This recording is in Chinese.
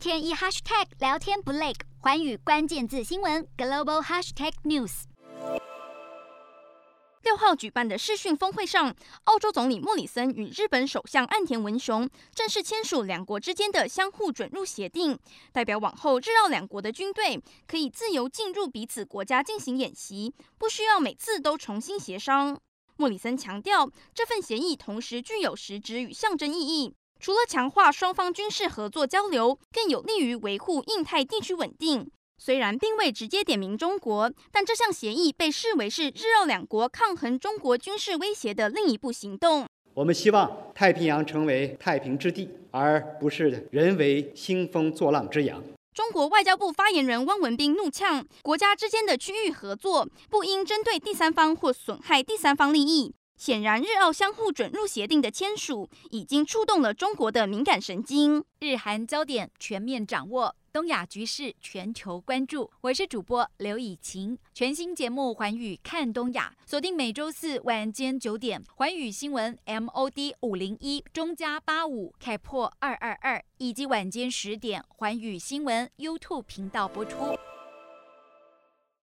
天一 hashtag 聊天不累，寰宇关键字新闻 global hashtag news。六号举办的视讯峰会上，澳洲总理莫里森与日本首相岸田文雄正式签署两国之间的相互准入协定，代表往后日澳两国的军队可以自由进入彼此国家进行演习，不需要每次都重新协商。莫里森强调，这份协议同时具有实质与象征意义，除了强化双方军事合作交流，更有利于维护印太地区稳定。虽然并未直接点名中国，但这项协议被视为是日澳两国抗衡中国军事威胁的另一步行动。我们希望太平洋成为太平之地，而不是人为兴风作浪之洋。中国外交部发言人汪文斌怒呛：国家之间的区域合作不应针对第三方或损害第三方利益。显然，日澳相互准入协定的签署已经触动了中国的敏感神经。日韩焦点全面掌握。东亚局势全球关注，我是主播刘以晴。全新节目《寰宇看东亚》，锁定每周四晚间九点，《寰宇新闻》MOD 五零一中加八五开破二二二，以及晚间十点，《寰宇新闻》YouTube 频道播出。